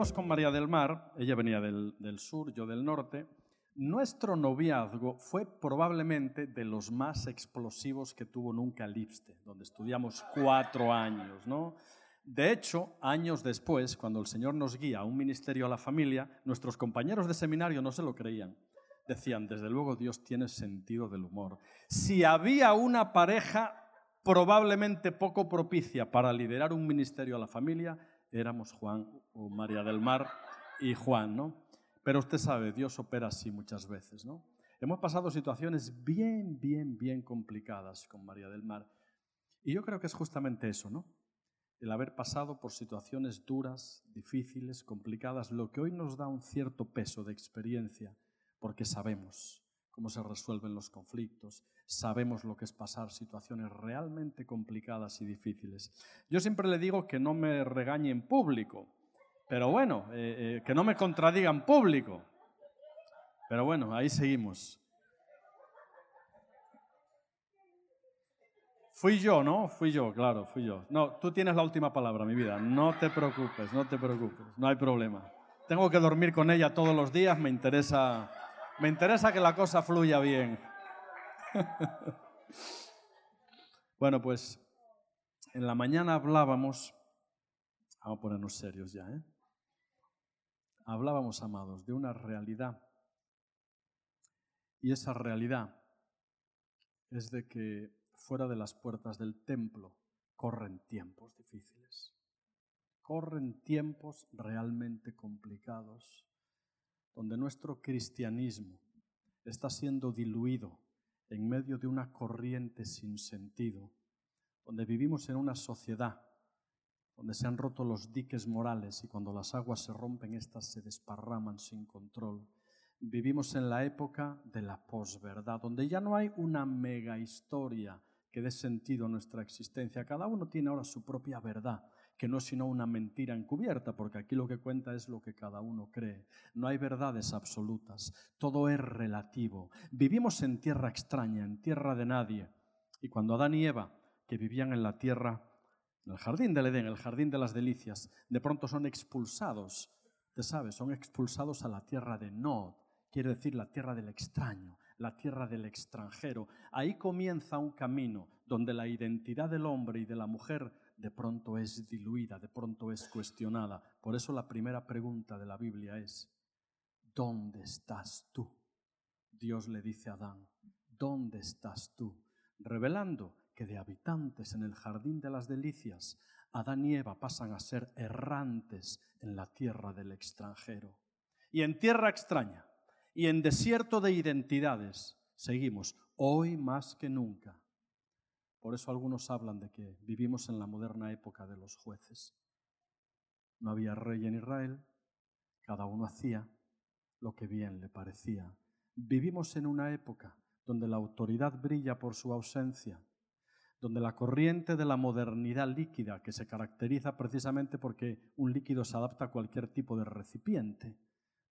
conocimos con María del Mar, ella venía del, del sur, yo del norte, nuestro noviazgo fue probablemente de los más explosivos que tuvo nunca Lipste, donde estudiamos cuatro años, ¿no? De hecho, años después, cuando el Señor nos guía a un ministerio a la familia, nuestros compañeros de seminario no se lo creían. Decían, desde luego Dios tiene sentido del humor. Si había una pareja probablemente poco propicia para liderar un ministerio a la familia, éramos Juan o María del Mar y Juan, ¿no? Pero usted sabe, Dios opera así muchas veces, ¿no? Hemos pasado situaciones bien, bien, bien complicadas con María del Mar. Y yo creo que es justamente eso, ¿no? El haber pasado por situaciones duras, difíciles, complicadas, lo que hoy nos da un cierto peso de experiencia, porque sabemos cómo se resuelven los conflictos, sabemos lo que es pasar situaciones realmente complicadas y difíciles. Yo siempre le digo que no me regañe en público, pero bueno, eh, eh, que no me contradiga en público. Pero bueno, ahí seguimos. Fui yo, ¿no? Fui yo, claro, fui yo. No, tú tienes la última palabra, mi vida. No te preocupes, no te preocupes, no hay problema. Tengo que dormir con ella todos los días, me interesa, me interesa que la cosa fluya bien. bueno, pues en la mañana hablábamos, vamos a ponernos serios ya, ¿eh? Hablábamos, amados, de una realidad. Y esa realidad es de que fuera de las puertas del templo corren tiempos difíciles. Corren tiempos realmente complicados, donde nuestro cristianismo está siendo diluido en medio de una corriente sin sentido, donde vivimos en una sociedad donde se han roto los diques morales y cuando las aguas se rompen, éstas se desparraman sin control. Vivimos en la época de la posverdad, donde ya no hay una mega historia que dé sentido a nuestra existencia. Cada uno tiene ahora su propia verdad, que no es sino una mentira encubierta, porque aquí lo que cuenta es lo que cada uno cree. No hay verdades absolutas, todo es relativo. Vivimos en tierra extraña, en tierra de nadie. Y cuando Adán y Eva, que vivían en la tierra en el jardín del Edén, el jardín de las delicias, de pronto son expulsados, te sabes, son expulsados a la tierra de Nod, quiere decir la tierra del extraño, la tierra del extranjero. Ahí comienza un camino donde la identidad del hombre y de la mujer de pronto es diluida, de pronto es cuestionada. Por eso la primera pregunta de la Biblia es, ¿dónde estás tú? Dios le dice a Adán, ¿dónde estás tú? Revelando que de habitantes en el jardín de las delicias, Adán y Eva pasan a ser errantes en la tierra del extranjero. Y en tierra extraña y en desierto de identidades seguimos hoy más que nunca. Por eso algunos hablan de que vivimos en la moderna época de los jueces. No había rey en Israel, cada uno hacía lo que bien le parecía. Vivimos en una época donde la autoridad brilla por su ausencia, donde la corriente de la modernidad líquida, que se caracteriza precisamente porque un líquido se adapta a cualquier tipo de recipiente,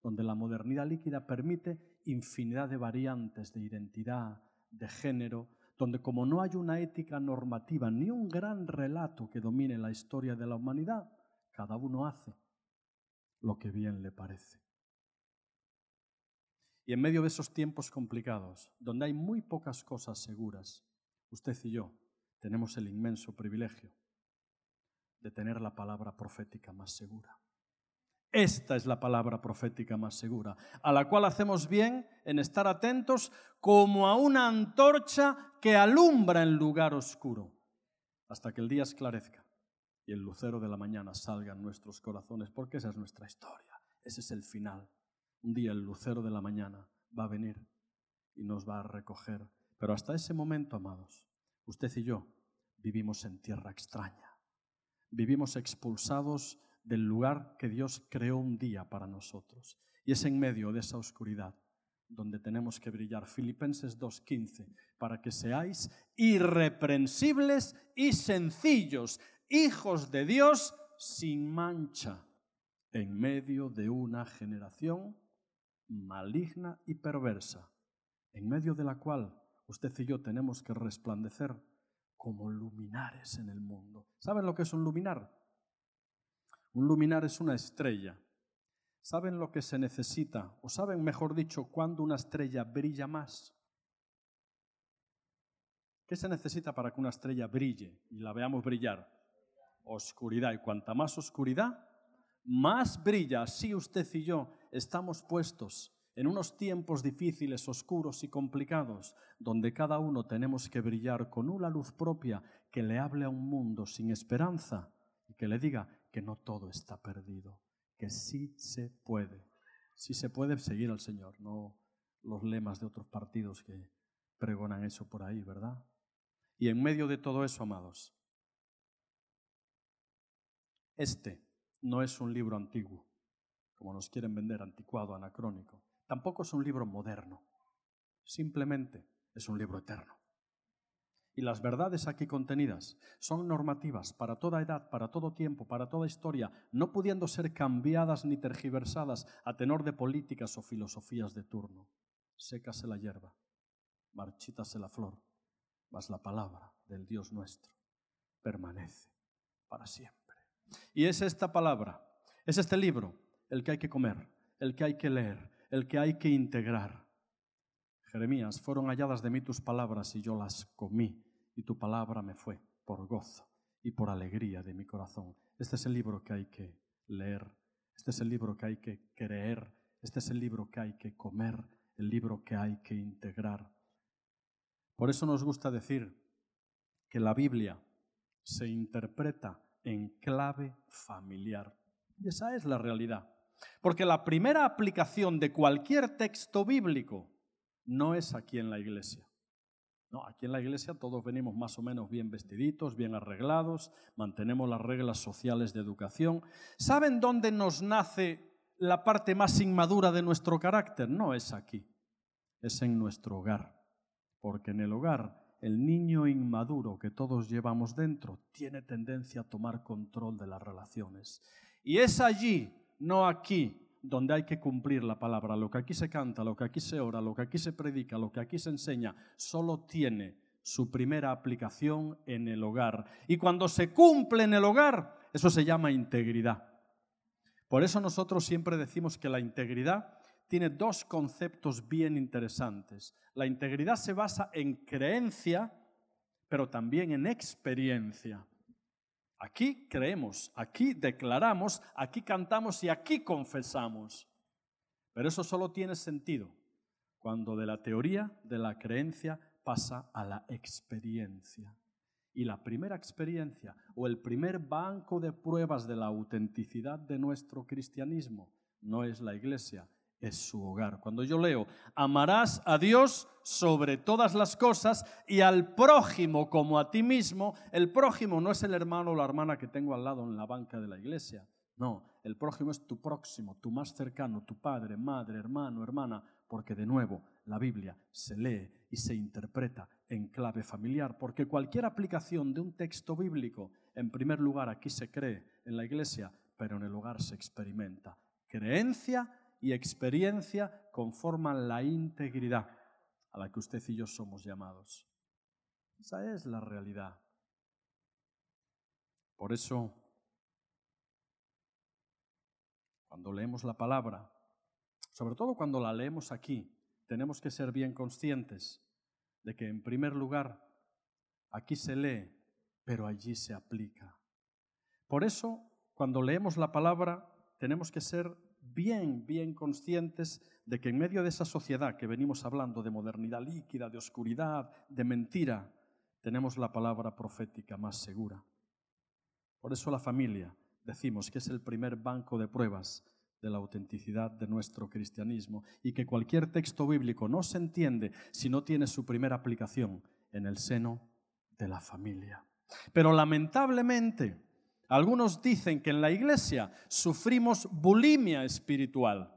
donde la modernidad líquida permite infinidad de variantes de identidad, de género, donde como no hay una ética normativa ni un gran relato que domine la historia de la humanidad, cada uno hace lo que bien le parece. Y en medio de esos tiempos complicados, donde hay muy pocas cosas seguras, usted y yo tenemos el inmenso privilegio de tener la palabra profética más segura. Esta es la palabra profética más segura, a la cual hacemos bien en estar atentos como a una antorcha que alumbra en lugar oscuro, hasta que el día esclarezca y el lucero de la mañana salga en nuestros corazones, porque esa es nuestra historia, ese es el final. Un día el lucero de la mañana va a venir y nos va a recoger, pero hasta ese momento, amados, Usted y yo vivimos en tierra extraña. Vivimos expulsados del lugar que Dios creó un día para nosotros. Y es en medio de esa oscuridad donde tenemos que brillar. Filipenses 2.15, para que seáis irreprensibles y sencillos, hijos de Dios sin mancha, en medio de una generación maligna y perversa, en medio de la cual usted y yo tenemos que resplandecer como luminares en el mundo. ¿Saben lo que es un luminar? Un luminar es una estrella. ¿Saben lo que se necesita? O saben, mejor dicho, cuándo una estrella brilla más. ¿Qué se necesita para que una estrella brille y la veamos brillar? Oscuridad. Y cuanta más oscuridad, más brilla. Así usted y yo estamos puestos en unos tiempos difíciles, oscuros y complicados, donde cada uno tenemos que brillar con una luz propia que le hable a un mundo sin esperanza y que le diga que no todo está perdido, que sí se puede, sí se puede seguir al Señor, no los lemas de otros partidos que pregonan eso por ahí, ¿verdad? Y en medio de todo eso, amados, este no es un libro antiguo, como nos quieren vender, anticuado, anacrónico. Tampoco es un libro moderno, simplemente es un libro eterno. Y las verdades aquí contenidas son normativas para toda edad, para todo tiempo, para toda historia, no pudiendo ser cambiadas ni tergiversadas a tenor de políticas o filosofías de turno. Sécase la hierba, marchítase la flor, mas la palabra del Dios nuestro permanece para siempre. Y es esta palabra, es este libro el que hay que comer, el que hay que leer, el que hay que integrar. Jeremías, fueron halladas de mí tus palabras y yo las comí, y tu palabra me fue por gozo y por alegría de mi corazón. Este es el libro que hay que leer, este es el libro que hay que creer, este es el libro que hay que comer, el libro que hay que integrar. Por eso nos gusta decir que la Biblia se interpreta en clave familiar. Y esa es la realidad. Porque la primera aplicación de cualquier texto bíblico no es aquí en la iglesia. No, aquí en la iglesia todos venimos más o menos bien vestiditos, bien arreglados, mantenemos las reglas sociales de educación. ¿Saben dónde nos nace la parte más inmadura de nuestro carácter? No es aquí, es en nuestro hogar. Porque en el hogar el niño inmaduro que todos llevamos dentro tiene tendencia a tomar control de las relaciones. Y es allí no aquí donde hay que cumplir la palabra. Lo que aquí se canta, lo que aquí se ora, lo que aquí se predica, lo que aquí se enseña, solo tiene su primera aplicación en el hogar. Y cuando se cumple en el hogar, eso se llama integridad. Por eso nosotros siempre decimos que la integridad tiene dos conceptos bien interesantes. La integridad se basa en creencia, pero también en experiencia. Aquí creemos, aquí declaramos, aquí cantamos y aquí confesamos. Pero eso solo tiene sentido cuando de la teoría, de la creencia, pasa a la experiencia. Y la primera experiencia o el primer banco de pruebas de la autenticidad de nuestro cristianismo no es la iglesia, es su hogar. Cuando yo leo, amarás a Dios sobre todas las cosas y al prójimo como a ti mismo, el prójimo no es el hermano o la hermana que tengo al lado en la banca de la iglesia. No, el prójimo es tu próximo, tu más cercano, tu padre, madre, hermano, hermana, porque de nuevo la Biblia se lee y se interpreta en clave familiar, porque cualquier aplicación de un texto bíblico, en primer lugar aquí se cree en la iglesia, pero en el hogar se experimenta. Creencia y experiencia conforman la integridad a la que usted y yo somos llamados. Esa es la realidad. Por eso, cuando leemos la palabra, sobre todo cuando la leemos aquí, tenemos que ser bien conscientes de que en primer lugar aquí se lee, pero allí se aplica. Por eso, cuando leemos la palabra, tenemos que ser bien, bien conscientes de que en medio de esa sociedad que venimos hablando de modernidad líquida, de oscuridad, de mentira, tenemos la palabra profética más segura. Por eso la familia, decimos que es el primer banco de pruebas de la autenticidad de nuestro cristianismo y que cualquier texto bíblico no se entiende si no tiene su primera aplicación en el seno de la familia. Pero lamentablemente, algunos dicen que en la iglesia sufrimos bulimia espiritual.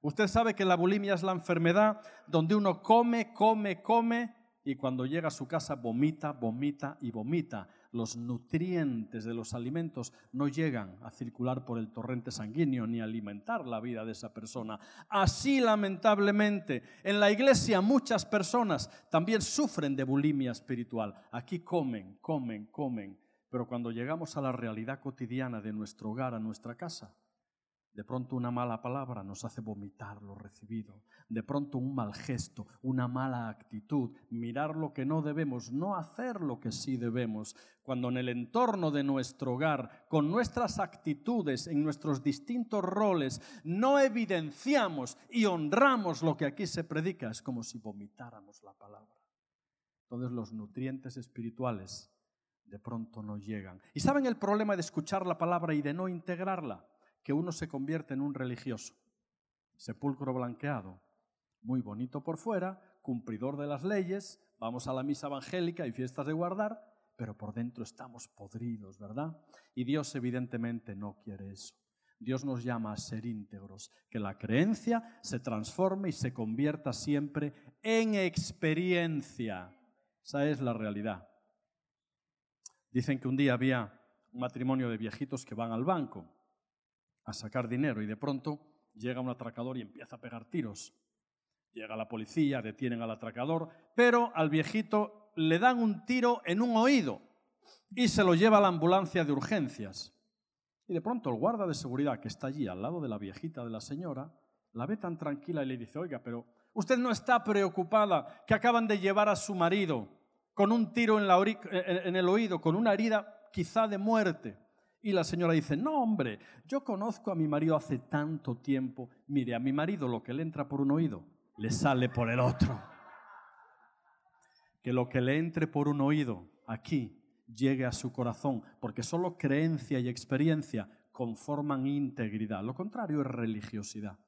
Usted sabe que la bulimia es la enfermedad donde uno come, come, come y cuando llega a su casa vomita, vomita y vomita. Los nutrientes de los alimentos no llegan a circular por el torrente sanguíneo ni a alimentar la vida de esa persona. Así, lamentablemente, en la iglesia muchas personas también sufren de bulimia espiritual. Aquí comen, comen, comen Pero cuando llegamos a la realidad cotidiana de nuestro hogar, a nuestra casa, de pronto una mala palabra nos hace vomitar lo recibido. De pronto un mal gesto, una mala actitud, mirar lo que no debemos, no hacer lo que sí debemos. Cuando en el entorno de nuestro hogar, con nuestras actitudes, en nuestros distintos roles, no evidenciamos y honramos lo que aquí se predica, es como si vomitáramos la palabra. Entonces los nutrientes espirituales de pronto no llegan. ¿Y saben el problema de escuchar la palabra y de no integrarla? Que uno se convierte en un religioso. Sepulcro blanqueado, muy bonito por fuera, cumplidor de las leyes, vamos a la misa evangélica y fiestas de guardar, pero por dentro estamos podridos, ¿verdad? Y Dios evidentemente no quiere eso. Dios nos llama a ser íntegros, que la creencia se transforme y se convierta siempre en experiencia. Esa es la realidad. Dicen que un día había un matrimonio de viejitos que van al banco a sacar dinero y de pronto llega un atracador y empieza a pegar tiros. Llega la policía, detienen al atracador, pero al viejito le dan un tiro en un oído y se lo lleva a la ambulancia de urgencias. Y de pronto el guarda de seguridad que está allí al lado de la viejita de la señora la ve tan tranquila y le dice, oiga, pero usted no está preocupada que acaban de llevar a su marido con un tiro en, el oído, con una herida quizá de muerte. Y la señora dice, no hombre, yo conozco a mi marido hace tanto tiempo. Mire, a mi marido lo que le entra por un oído, le sale por el otro. Que lo que le entre por un oído aquí llegue a su corazón, porque solo creencia y experiencia conforman integridad. Lo contrario es religiosidad.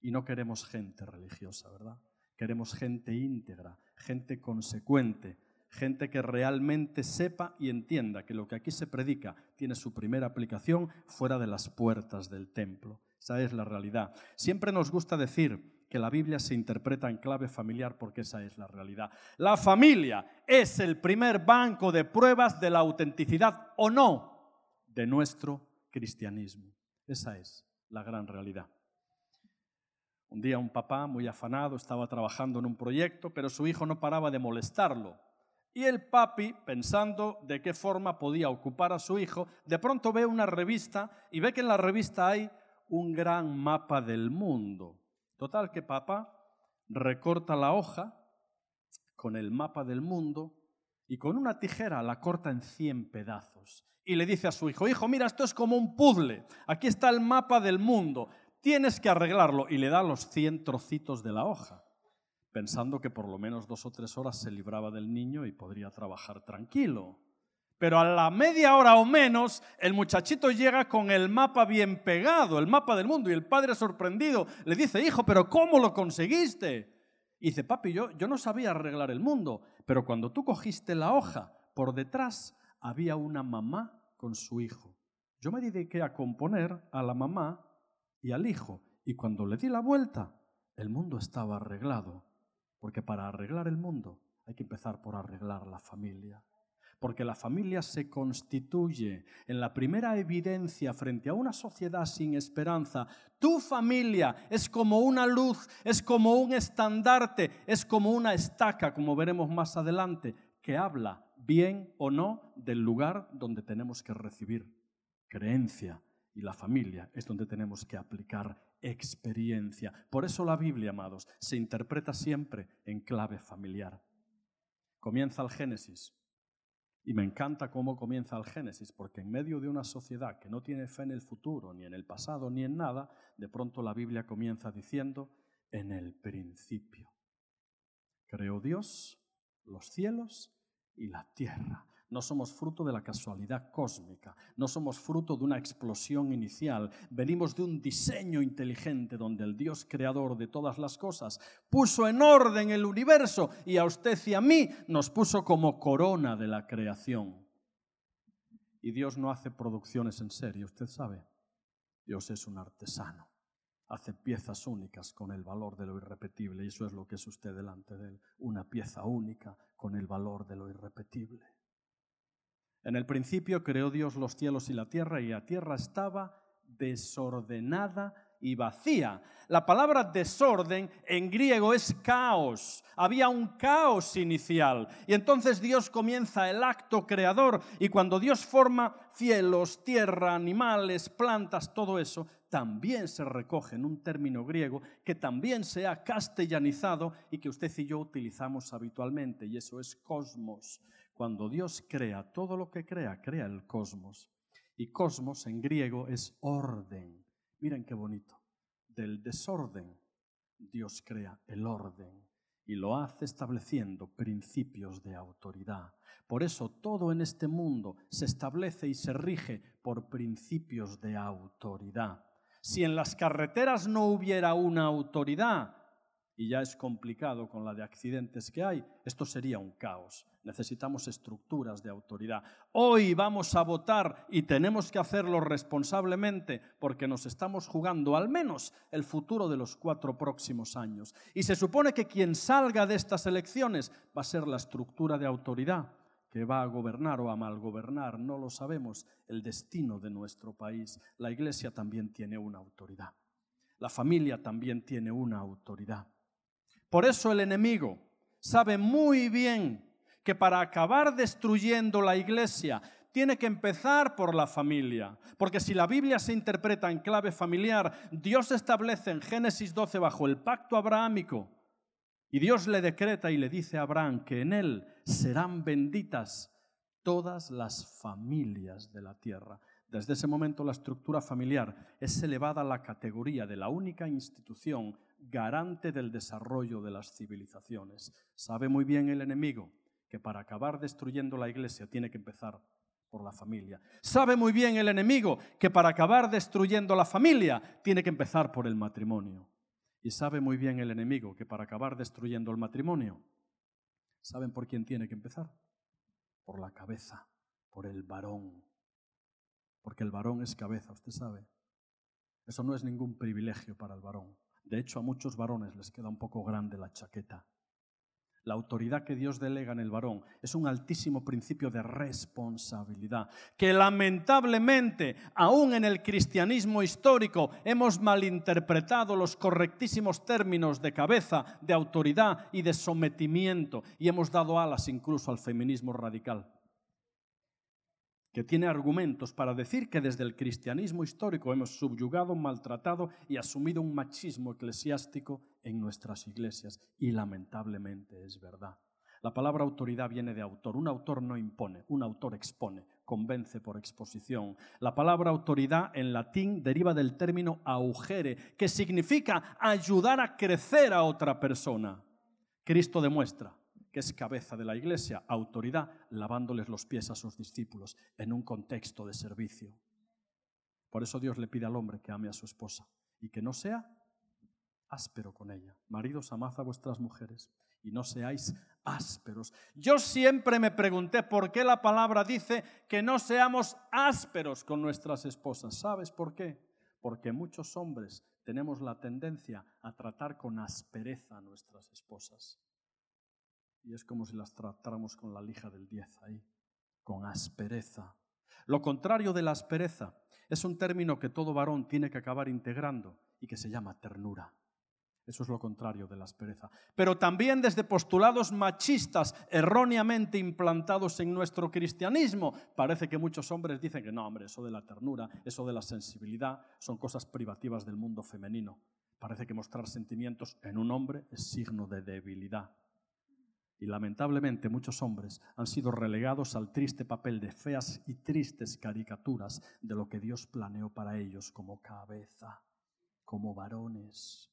Y no queremos gente religiosa, ¿verdad? Queremos gente íntegra, gente consecuente, gente que realmente sepa y entienda que lo que aquí se predica tiene su primera aplicación fuera de las puertas del templo. Esa es la realidad. Siempre nos gusta decir que la Biblia se interpreta en clave familiar porque esa es la realidad. La familia es el primer banco de pruebas de la autenticidad o no de nuestro cristianismo. Esa es la gran realidad. Un día un papá muy afanado estaba trabajando en un proyecto, pero su hijo no paraba de molestarlo y el papi, pensando de qué forma podía ocupar a su hijo, de pronto ve una revista y ve que en la revista hay un gran mapa del mundo. Total que papá recorta la hoja con el mapa del mundo y con una tijera la corta en 100 pedazos. Y le dice a su hijo, hijo, mira, esto es como un puzzle. Aquí está el mapa del mundo. Tienes que arreglarlo. Y le da los 100 trocitos de la hoja pensando que por lo menos dos o tres horas se libraba del niño y podría trabajar tranquilo. Pero a la media hora o menos, el muchachito llega con el mapa bien pegado, el mapa del mundo, y el padre sorprendido le dice, hijo, pero ¿cómo lo conseguiste? Y dice, papi, yo, yo no sabía arreglar el mundo, pero cuando tú cogiste la hoja, por detrás había una mamá con su hijo. Yo me dediqué a componer a la mamá y al hijo, y cuando le di la vuelta, el mundo estaba arreglado. Porque para arreglar el mundo hay que empezar por arreglar la familia. Porque la familia se constituye en la primera evidencia frente a una sociedad sin esperanza. Tu familia es como una luz, es como un estandarte, es como una estaca, como veremos más adelante, que habla bien o no del lugar donde tenemos que recibir creencia. Y la familia es donde tenemos que aplicar experiencia. Por eso la Biblia, amados, se interpreta siempre en clave familiar. Comienza el Génesis. Y me encanta cómo comienza el Génesis, porque en medio de una sociedad que no tiene fe en el futuro, ni en el pasado, ni en nada, de pronto la Biblia comienza diciendo, en el principio. Creó Dios los cielos y la tierra. No somos fruto de la casualidad cósmica, no somos fruto de una explosión inicial, venimos de un diseño inteligente donde el Dios creador de todas las cosas puso en orden el universo y a usted y a mí nos puso como corona de la creación. Y Dios no hace producciones en serie, usted sabe. Dios es un artesano, hace piezas únicas con el valor de lo irrepetible y eso es lo que es usted delante de él, una pieza única con el valor de lo irrepetible. En el principio creó Dios los cielos y la tierra y la tierra estaba desordenada y vacía. La palabra desorden en griego es caos. Había un caos inicial. Y entonces Dios comienza el acto creador. Y cuando Dios forma cielos, tierra, animales, plantas, todo eso, también se recoge en un término griego que también se ha castellanizado y que usted y yo utilizamos habitualmente. Y eso es cosmos. Cuando Dios crea todo lo que crea, crea el cosmos. Y cosmos en griego es orden. Miren qué bonito. Del desorden Dios crea el orden y lo hace estableciendo principios de autoridad. Por eso todo en este mundo se establece y se rige por principios de autoridad. Si en las carreteras no hubiera una autoridad, y ya es complicado con la de accidentes que hay, esto sería un caos. Necesitamos estructuras de autoridad. Hoy vamos a votar y tenemos que hacerlo responsablemente porque nos estamos jugando al menos el futuro de los cuatro próximos años. Y se supone que quien salga de estas elecciones va a ser la estructura de autoridad que va a gobernar o a malgobernar, no lo sabemos, el destino de nuestro país. La iglesia también tiene una autoridad. La familia también tiene una autoridad. Por eso el enemigo sabe muy bien que para acabar destruyendo la iglesia tiene que empezar por la familia. Porque si la Biblia se interpreta en clave familiar, Dios establece en Génesis 12 bajo el pacto abrahámico y Dios le decreta y le dice a Abraham que en él serán benditas todas las familias de la tierra. Desde ese momento la estructura familiar es elevada a la categoría de la única institución garante del desarrollo de las civilizaciones. Sabe muy bien el enemigo que para acabar destruyendo la iglesia tiene que empezar por la familia. Sabe muy bien el enemigo que para acabar destruyendo la familia tiene que empezar por el matrimonio. Y sabe muy bien el enemigo que para acabar destruyendo el matrimonio, ¿saben por quién tiene que empezar? Por la cabeza, por el varón. Porque el varón es cabeza, usted sabe. Eso no es ningún privilegio para el varón. De hecho, a muchos varones les queda un poco grande la chaqueta. La autoridad que Dios delega en el varón es un altísimo principio de responsabilidad, que lamentablemente, aún en el cristianismo histórico, hemos malinterpretado los correctísimos términos de cabeza, de autoridad y de sometimiento, y hemos dado alas incluso al feminismo radical que tiene argumentos para decir que desde el cristianismo histórico hemos subyugado, maltratado y asumido un machismo eclesiástico en nuestras iglesias. Y lamentablemente es verdad. La palabra autoridad viene de autor. Un autor no impone, un autor expone, convence por exposición. La palabra autoridad en latín deriva del término augere, que significa ayudar a crecer a otra persona. Cristo demuestra que es cabeza de la iglesia, autoridad, lavándoles los pies a sus discípulos en un contexto de servicio. Por eso Dios le pide al hombre que ame a su esposa y que no sea áspero con ella. Maridos, amad a vuestras mujeres y no seáis ásperos. Yo siempre me pregunté por qué la palabra dice que no seamos ásperos con nuestras esposas. ¿Sabes por qué? Porque muchos hombres tenemos la tendencia a tratar con aspereza a nuestras esposas y es como si las tratáramos con la lija del 10 ahí, con aspereza. Lo contrario de la aspereza es un término que todo varón tiene que acabar integrando y que se llama ternura. Eso es lo contrario de la aspereza. Pero también desde postulados machistas erróneamente implantados en nuestro cristianismo, parece que muchos hombres dicen que no, hombre, eso de la ternura, eso de la sensibilidad, son cosas privativas del mundo femenino. Parece que mostrar sentimientos en un hombre es signo de debilidad. Y lamentablemente muchos hombres han sido relegados al triste papel de feas y tristes caricaturas de lo que Dios planeó para ellos como cabeza, como varones.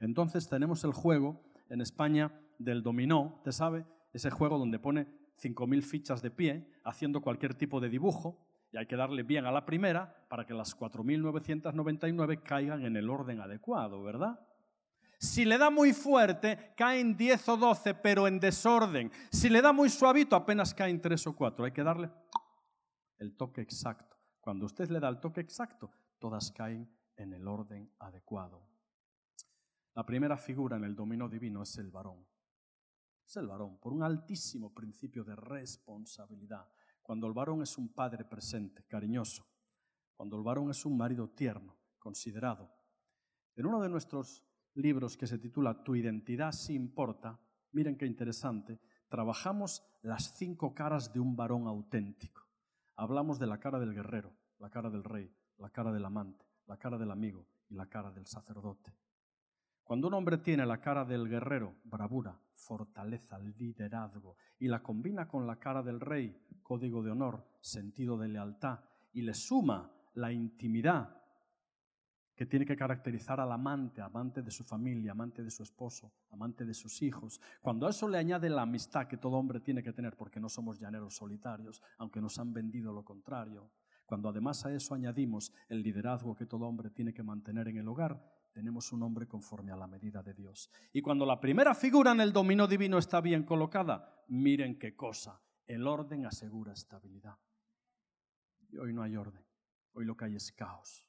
Entonces tenemos el juego en España del dominó, ¿te sabe? Ese juego donde pone 5.000 fichas de pie haciendo cualquier tipo de dibujo y hay que darle bien a la primera para que las 4.999 caigan en el orden adecuado, ¿verdad? Si le da muy fuerte, caen 10 o 12, pero en desorden. Si le da muy suavito, apenas caen 3 o 4. Hay que darle el toque exacto. Cuando usted le da el toque exacto, todas caen en el orden adecuado. La primera figura en el dominio divino es el varón. Es el varón, por un altísimo principio de responsabilidad. Cuando el varón es un padre presente, cariñoso. Cuando el varón es un marido tierno, considerado En uno de nuestros libros que se titula Tu identidad sí importa, miren qué interesante, trabajamos las cinco caras de un varón auténtico. Hablamos de la cara del guerrero, la cara del rey, la cara del amante, la cara del amigo y la cara del sacerdote. Cuando un hombre tiene la cara del guerrero, bravura, fortaleza, liderazgo, y la combina con la cara del rey, código de honor, sentido de lealtad, y le suma la intimidad que tiene que caracterizar al amante, amante de su familia, amante de su esposo, amante de sus hijos. Cuando a eso le añade la amistad que todo hombre tiene que tener, porque no somos llaneros solitarios, aunque nos han vendido lo contrario, cuando además a eso añadimos el liderazgo que todo hombre tiene que mantener en el hogar, tenemos un hombre conforme a la medida de Dios. Y cuando la primera figura en el dominio divino está bien colocada, miren qué cosa, el orden asegura estabilidad. Y hoy no hay orden, hoy lo que hay es caos.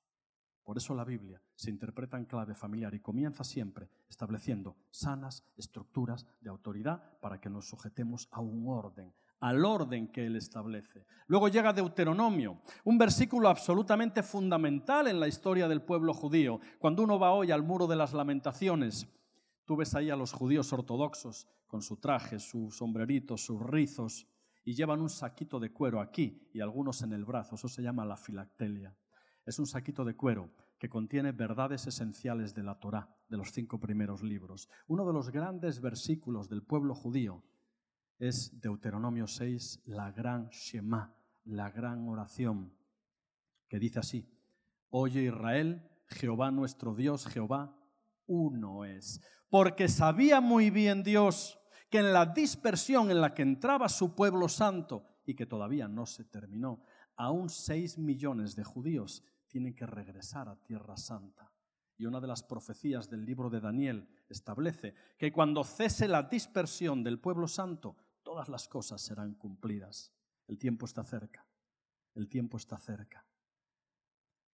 Por eso la Biblia se interpreta en clave familiar y comienza siempre estableciendo sanas estructuras de autoridad para que nos sujetemos a un orden, al orden que Él establece. Luego llega Deuteronomio, un versículo absolutamente fundamental en la historia del pueblo judío. Cuando uno va hoy al muro de las lamentaciones, tú ves ahí a los judíos ortodoxos con su traje, sus sombreritos, sus rizos, y llevan un saquito de cuero aquí y algunos en el brazo. Eso se llama la filactelia. Es un saquito de cuero que contiene verdades esenciales de la Torá, de los cinco primeros libros. Uno de los grandes versículos del pueblo judío es Deuteronomio 6, la gran Shema, la gran oración, que dice así, Oye Israel, Jehová nuestro Dios, Jehová uno es. Porque sabía muy bien Dios que en la dispersión en la que entraba su pueblo santo y que todavía no se terminó, aún seis millones de judíos tienen que regresar a Tierra Santa. Y una de las profecías del libro de Daniel establece que cuando cese la dispersión del pueblo santo, todas las cosas serán cumplidas. El tiempo está cerca. El tiempo está cerca.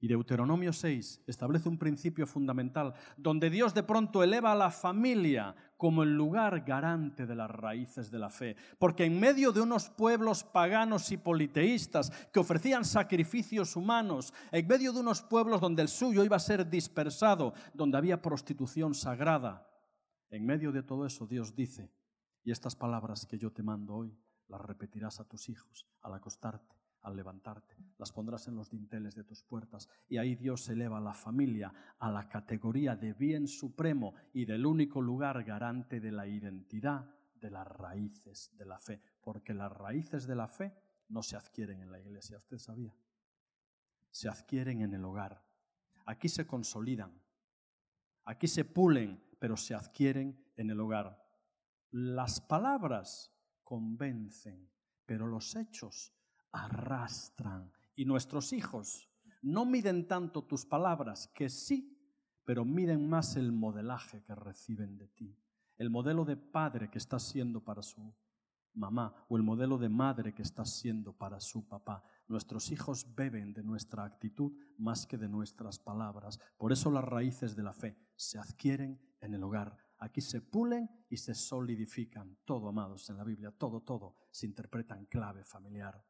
Y Deuteronomio 6 establece un principio fundamental donde Dios de pronto eleva a la familia como el lugar garante de las raíces de la fe. Porque en medio de unos pueblos paganos y politeístas que ofrecían sacrificios humanos, en medio de unos pueblos donde el suyo iba a ser dispersado, donde había prostitución sagrada, en medio de todo eso Dios dice, y estas palabras que yo te mando hoy las repetirás a tus hijos al acostarte al levantarte, las pondrás en los dinteles de tus puertas. Y ahí Dios eleva a la familia a la categoría de bien supremo y del único lugar garante de la identidad de las raíces de la fe. Porque las raíces de la fe no se adquieren en la iglesia, ¿usted sabía? Se adquieren en el hogar. Aquí se consolidan, aquí se pulen, pero se adquieren en el hogar. Las palabras convencen, pero los hechos arrastran. Y nuestros hijos no miden tanto tus palabras, que sí, pero miden más el modelaje que reciben de ti. El modelo de padre que estás siendo para su mamá o el modelo de madre que estás siendo para su papá. Nuestros hijos beben de nuestra actitud más que de nuestras palabras. Por eso las raíces de la fe se adquieren en el hogar. Aquí se pulen y se solidifican. Todo, amados, en la Biblia, todo, todo se interpreta en clave familiar.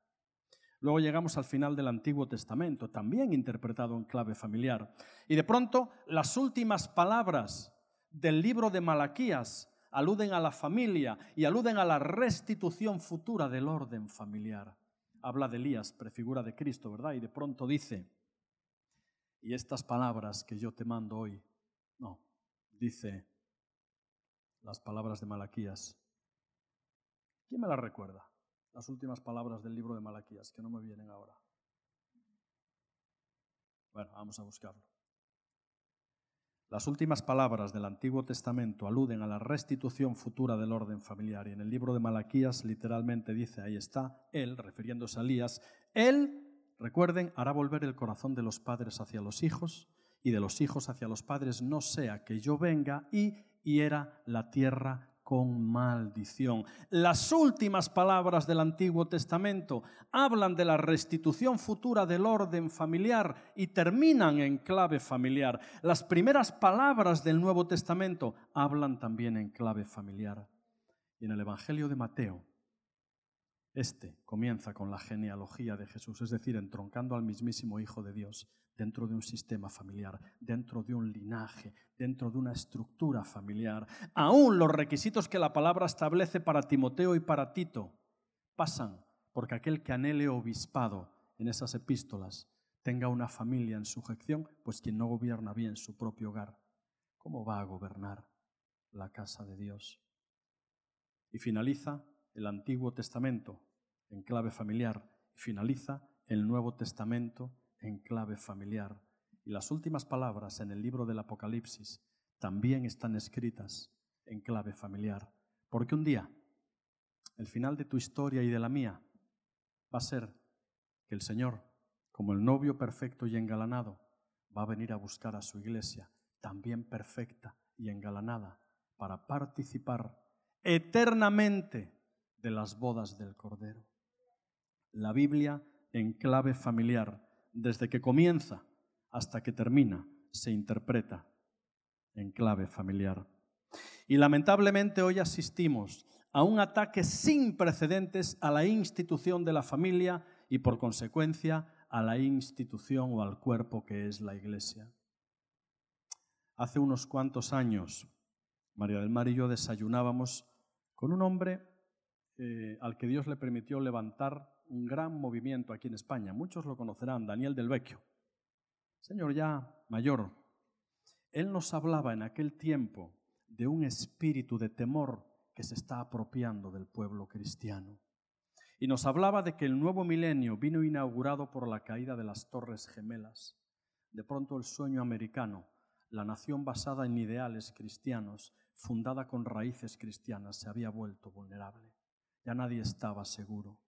Luego llegamos al final del Antiguo Testamento, también interpretado en clave familiar. Y de pronto las últimas palabras del libro de Malaquías aluden a la familia y aluden a la restitución futura del orden familiar. Habla de Elías, prefigura de Cristo, ¿verdad? Y de pronto dice, y estas palabras que yo te mando hoy, no, dice las palabras de Malaquías. ¿Quién me las recuerda? Las últimas palabras del libro de Malaquías, que no me vienen ahora. Bueno, vamos a buscarlo. Las últimas palabras del Antiguo Testamento aluden a la restitución futura del orden familiar y en el libro de Malaquías literalmente dice, ahí está, Él, refiriéndose a Elías, Él, recuerden, hará volver el corazón de los padres hacia los hijos y de los hijos hacia los padres, no sea que yo venga y hiera la tierra con maldición. Las últimas palabras del Antiguo Testamento hablan de la restitución futura del orden familiar y terminan en clave familiar. Las primeras palabras del Nuevo Testamento hablan también en clave familiar. Y en el Evangelio de Mateo, Este comienza con la genealogía de Jesús, es decir, entroncando al mismísimo Hijo de Dios dentro de un sistema familiar, dentro de un linaje, dentro de una estructura familiar. Aún los requisitos que la palabra establece para Timoteo y para Tito pasan porque aquel que anhele obispado en esas epístolas tenga una familia en sujeción, pues quien no gobierna bien su propio hogar, ¿cómo va a gobernar la casa de Dios? Y finaliza el Antiguo Testamento en clave familiar y finaliza el Nuevo Testamento en clave familiar. Y las últimas palabras en el libro del Apocalipsis también están escritas en clave familiar. Porque un día, el final de tu historia y de la mía, va a ser que el Señor, como el novio perfecto y engalanado, va a venir a buscar a su iglesia, también perfecta y engalanada, para participar eternamente de las bodas del Cordero. La Biblia en clave familiar, desde que comienza hasta que termina, se interpreta en clave familiar. Y lamentablemente hoy asistimos a un ataque sin precedentes a la institución de la familia y por consecuencia a la institución o al cuerpo que es la Iglesia. Hace unos cuantos años, María del Mar y yo desayunábamos con un hombre eh, al que Dios le permitió levantar un gran movimiento aquí en España. Muchos lo conocerán, Daniel del Vecchio. Señor ya mayor. Él nos hablaba en aquel tiempo de un espíritu de temor que se está apropiando del pueblo cristiano. Y nos hablaba de que el nuevo milenio vino inaugurado por la caída de las Torres Gemelas. De pronto el sueño americano, la nación basada en ideales cristianos, fundada con raíces cristianas, se había vuelto vulnerable. Nadie estaba seguro.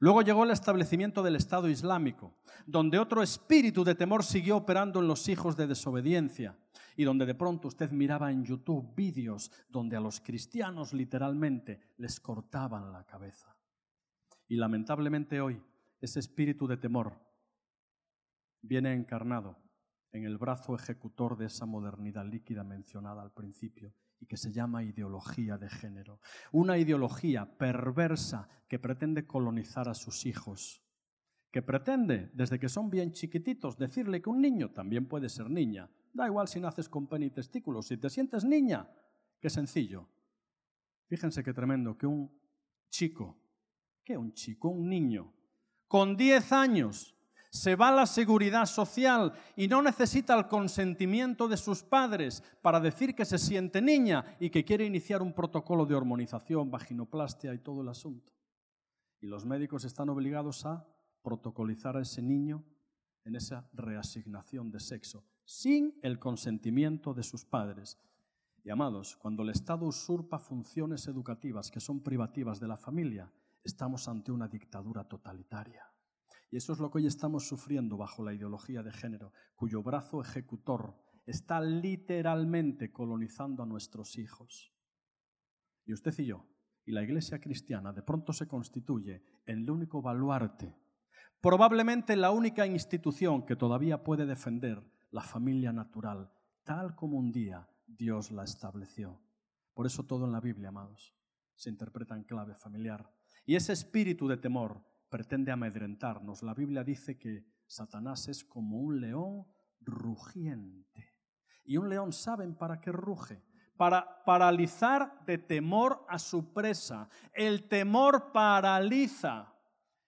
Luego llegó el establecimiento del Estado Islámico, donde otro espíritu de temor siguió operando en los hijos de desobediencia y donde de pronto usted miraba en YouTube vídeos donde a los cristianos literalmente les cortaban la cabeza. Y lamentablemente hoy ese espíritu de temor viene encarnado en el brazo ejecutor de esa modernidad líquida mencionada al principio y que se llama ideología de género. Una ideología perversa que pretende colonizar a sus hijos, que pretende, desde que son bien chiquititos, decirle que un niño también puede ser niña. Da igual si naces con pene y testículos, si te sientes niña, qué sencillo. Fíjense qué tremendo que un chico, ¿qué un chico? Un niño, con 10 años, se va la seguridad social y no necesita el consentimiento de sus padres para decir que se siente niña y que quiere iniciar un protocolo de hormonización, vaginoplastia y todo el asunto. Y los médicos están obligados a protocolizar a ese niño en esa reasignación de sexo, sin el consentimiento de sus padres. Y amados, cuando el Estado usurpa funciones educativas que son privativas de la familia, estamos ante una dictadura totalitaria. Y eso es lo que hoy estamos sufriendo bajo la ideología de género, cuyo brazo ejecutor está literalmente colonizando a nuestros hijos. Y usted y yo, y la iglesia cristiana, de pronto se constituye en el único baluarte, probablemente la única institución que todavía puede defender la familia natural, tal como un día Dios la estableció. Por eso todo en la Biblia, amados, se interpreta en clave familiar. Y ese espíritu de temor pretende amedrentarnos. La Biblia dice que Satanás es como un león rugiente. Y un león, ¿saben para qué ruge? Para paralizar de temor a su presa. El temor paraliza.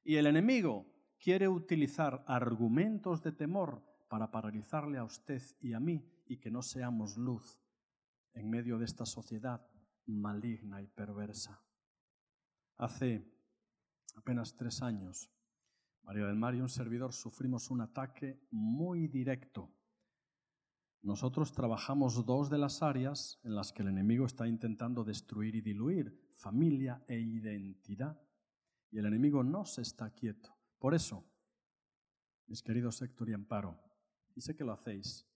Y el enemigo quiere utilizar argumentos de temor para paralizarle a usted y a mí y que no seamos luz en medio de esta sociedad maligna y perversa. Hace apenas tres años, María del Mar y un servidor sufrimos un ataque muy directo. Nosotros trabajamos dos de las áreas en las que el enemigo está intentando destruir y diluir, familia e identidad. Y el enemigo no se está quieto. Por eso, mis queridos Héctor y Amparo, y sé que lo hacéis,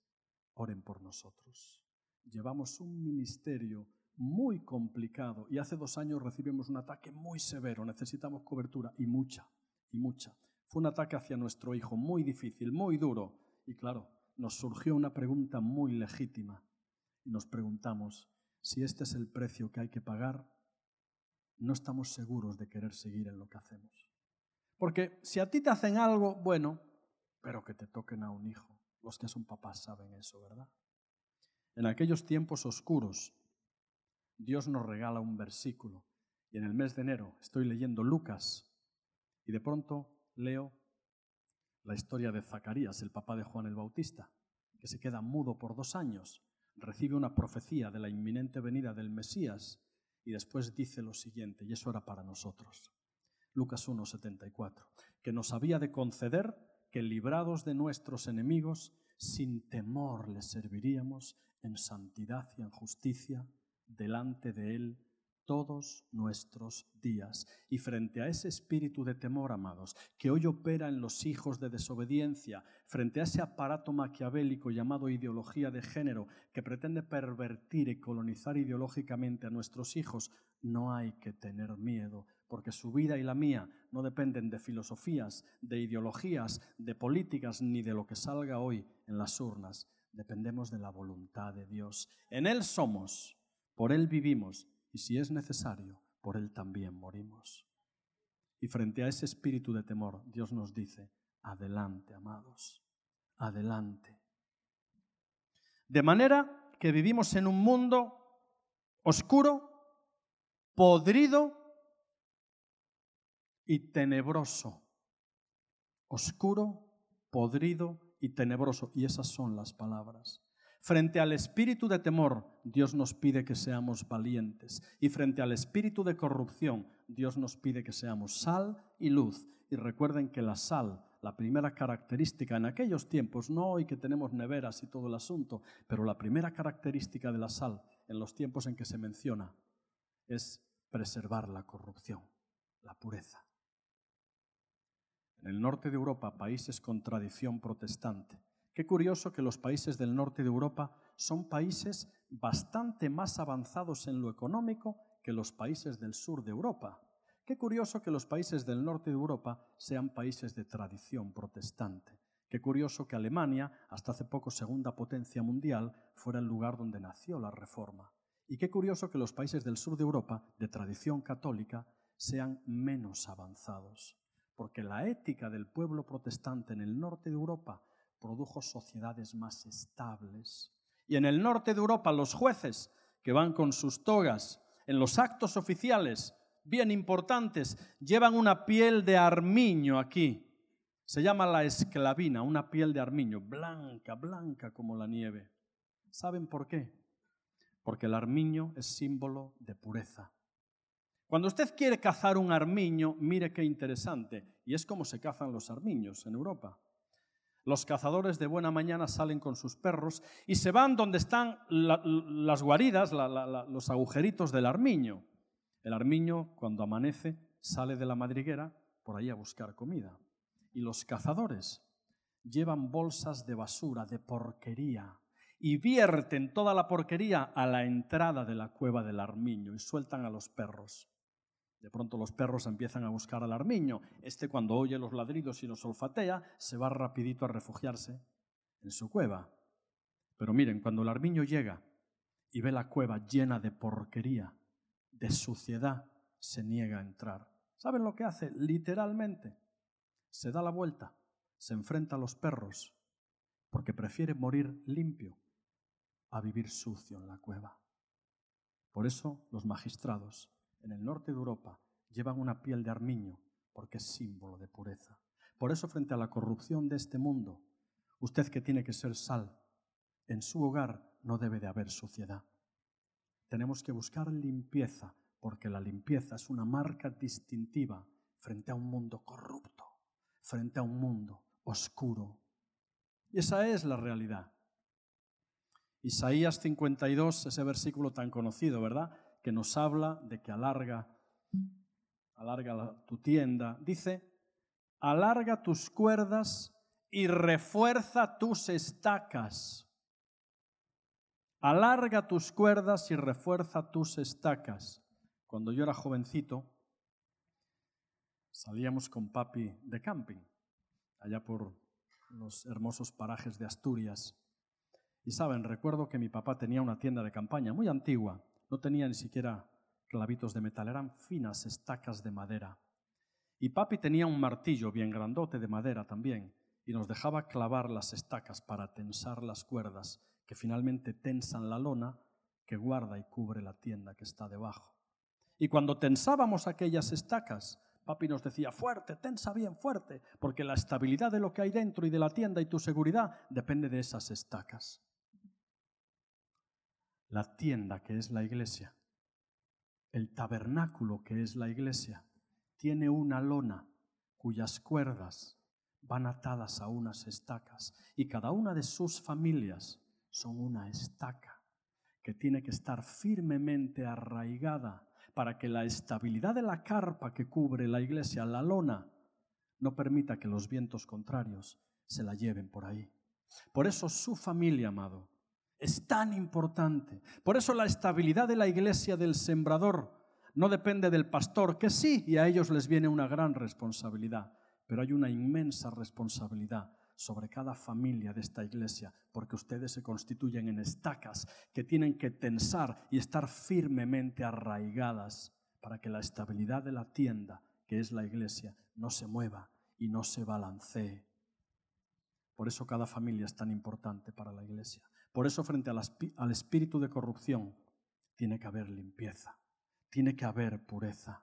oren por nosotros. Llevamos un ministerio muy complicado y hace dos años recibimos un ataque muy severo, necesitamos cobertura y mucha, y mucha. Fue un ataque hacia nuestro hijo muy difícil, muy duro y claro, nos surgió una pregunta muy legítima y nos preguntamos si este es el precio que hay que pagar no estamos seguros de querer seguir en lo que hacemos. Porque si a ti te hacen algo, bueno, pero que te toquen a un hijo. Los que son papás saben eso, ¿verdad? En aquellos tiempos oscuros, Dios nos regala un versículo. Y en el mes de enero estoy leyendo Lucas y de pronto leo la historia de Zacarías, el papá de Juan el Bautista, que se queda mudo por dos años, recibe una profecía de la inminente venida del Mesías y después dice lo siguiente, y eso era para nosotros. Lucas 1:74, que nos había de conceder que librados de nuestros enemigos, sin temor les serviríamos en santidad y en justicia delante de Él todos nuestros días. Y frente a ese espíritu de temor, amados, que hoy opera en los hijos de desobediencia, frente a ese aparato maquiavélico llamado ideología de género, que pretende pervertir y colonizar ideológicamente a nuestros hijos, no hay que tener miedo, porque su vida y la mía no dependen de filosofías, de ideologías, de políticas, ni de lo que salga hoy en las urnas. Dependemos de la voluntad de Dios. En Él somos, por Él vivimos y si es necesario, por Él también morimos. Y frente a ese espíritu de temor, Dios nos dice, adelante, amados, adelante. De manera que vivimos en un mundo oscuro, podrido y tenebroso. Oscuro, podrido y tenebroso. Y esas son las palabras. Frente al espíritu de temor, Dios nos pide que seamos valientes. Y frente al espíritu de corrupción, Dios nos pide que seamos sal y luz. Y recuerden que la sal, la primera característica en aquellos tiempos, no hoy que tenemos neveras y todo el asunto, pero la primera característica de la sal en los tiempos en que se menciona es preservar la corrupción, la pureza. En el norte de Europa, países con tradición protestante, Qué curioso que los países del norte de Europa son países bastante más avanzados en lo económico que los países del sur de Europa. Qué curioso que los países del norte de Europa sean países de tradición protestante. Qué curioso que Alemania, hasta hace poco segunda potencia mundial, fuera el lugar donde nació la Reforma. Y qué curioso que los países del sur de Europa, de tradición católica, sean menos avanzados. Porque la ética del pueblo protestante en el norte de Europa produjo sociedades más estables. Y en el norte de Europa los jueces que van con sus togas en los actos oficiales bien importantes llevan una piel de armiño aquí. Se llama la esclavina, una piel de armiño, blanca, blanca como la nieve. ¿Saben por qué? Porque el armiño es símbolo de pureza. Cuando usted quiere cazar un armiño, mire qué interesante, y es como se cazan los armiños en Europa. Los cazadores de buena mañana salen con sus perros y se van donde están las guaridas, los agujeritos del armiño. El armiño, cuando amanece, sale de la madriguera por ahí a buscar comida. Y los cazadores llevan bolsas de basura, de porquería, y vierten toda la porquería a la entrada de la cueva del armiño y sueltan a los perros. De pronto los perros empiezan a buscar al armiño. Este cuando oye los ladridos y los olfatea, se va rapidito a refugiarse en su cueva. Pero miren, cuando el armiño llega y ve la cueva llena de porquería, de suciedad, se niega a entrar. ¿Saben lo que hace? Literalmente. Se da la vuelta, se enfrenta a los perros, porque prefiere morir limpio a vivir sucio en la cueva. Por eso los magistrados en el norte de Europa llevan una piel de armiño porque es símbolo de pureza. Por eso frente a la corrupción de este mundo, usted que tiene que ser sal, en su hogar no debe de haber suciedad. Tenemos que buscar limpieza porque la limpieza es una marca distintiva frente a un mundo corrupto, frente a un mundo oscuro. Y esa es la realidad. Isaías 52, ese versículo tan conocido, ¿verdad? Que nos habla de que alarga, alarga tu tienda. Dice, alarga tus cuerdas y refuerza tus estacas. Alarga tus cuerdas y refuerza tus estacas. Cuando yo era jovencito, salíamos con papi de camping, allá por los hermosos parajes de Asturias. Y saben, recuerdo que mi papá tenía una tienda de campaña muy antigua, no tenía ni siquiera clavitos de metal, eran finas estacas de madera. Y papi tenía un martillo bien grandote de madera también, y nos dejaba clavar las estacas para tensar las cuerdas que finalmente tensan la lona que guarda y cubre la tienda que está debajo. Y cuando tensábamos aquellas estacas, papi nos decía, fuerte, tensa bien fuerte, porque la estabilidad de lo que hay dentro y de la tienda y tu seguridad depende de esas estacas. La tienda que es la iglesia, el tabernáculo que es la iglesia, tiene una lona cuyas cuerdas van atadas a unas estacas y cada una de sus familias son una estaca que tiene que estar firmemente arraigada para que la estabilidad de la carpa que cubre la iglesia, la lona, no permita que los vientos contrarios se la lleven por ahí. Por eso su familia, amado, es tan importante. Por eso la estabilidad de la iglesia del sembrador no depende del pastor, que sí, y a ellos les viene una gran responsabilidad, pero hay una inmensa responsabilidad sobre cada familia de esta iglesia, porque ustedes se constituyen en estacas que tienen que tensar y estar firmemente arraigadas para que la estabilidad de la tienda, que es la iglesia, no se mueva y no se balancee. Por eso cada familia es tan importante para la iglesia. Por eso frente al espíritu de corrupción tiene que haber limpieza, tiene que haber pureza.